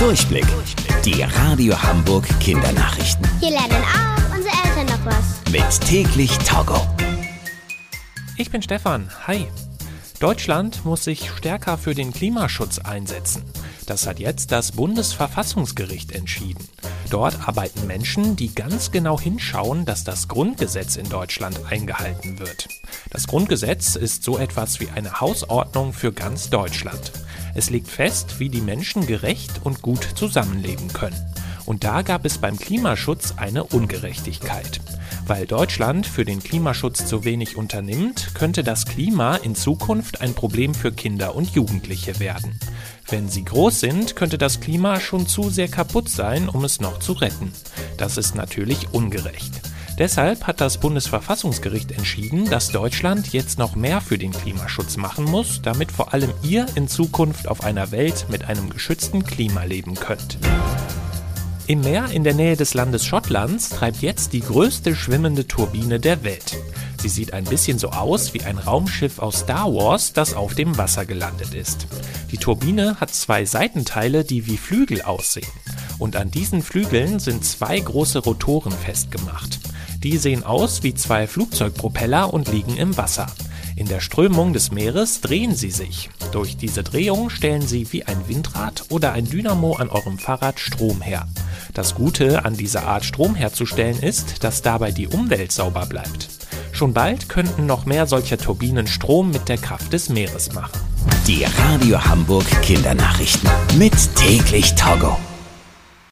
Durchblick. Die Radio Hamburg Kindernachrichten. Hier lernen auch unsere Eltern noch was. Mit täglich Togo. Ich bin Stefan. Hi. Deutschland muss sich stärker für den Klimaschutz einsetzen. Das hat jetzt das Bundesverfassungsgericht entschieden. Dort arbeiten Menschen, die ganz genau hinschauen, dass das Grundgesetz in Deutschland eingehalten wird. Das Grundgesetz ist so etwas wie eine Hausordnung für ganz Deutschland. Es legt fest, wie die Menschen gerecht und gut zusammenleben können. Und da gab es beim Klimaschutz eine Ungerechtigkeit. Weil Deutschland für den Klimaschutz zu wenig unternimmt, könnte das Klima in Zukunft ein Problem für Kinder und Jugendliche werden. Wenn sie groß sind, könnte das Klima schon zu sehr kaputt sein, um es noch zu retten. Das ist natürlich ungerecht. Deshalb hat das Bundesverfassungsgericht entschieden, dass Deutschland jetzt noch mehr für den Klimaschutz machen muss, damit vor allem ihr in Zukunft auf einer Welt mit einem geschützten Klima leben könnt. Im Meer in der Nähe des Landes Schottlands treibt jetzt die größte schwimmende Turbine der Welt. Sie sieht ein bisschen so aus wie ein Raumschiff aus Star Wars, das auf dem Wasser gelandet ist. Die Turbine hat zwei Seitenteile, die wie Flügel aussehen. Und an diesen Flügeln sind zwei große Rotoren festgemacht. Die sehen aus wie zwei Flugzeugpropeller und liegen im Wasser. In der Strömung des Meeres drehen sie sich. Durch diese Drehung stellen sie wie ein Windrad oder ein Dynamo an eurem Fahrrad Strom her. Das Gute an dieser Art Strom herzustellen ist, dass dabei die Umwelt sauber bleibt. Schon bald könnten noch mehr solcher Turbinen Strom mit der Kraft des Meeres machen. Die Radio Hamburg Kindernachrichten. Mit täglich Togo.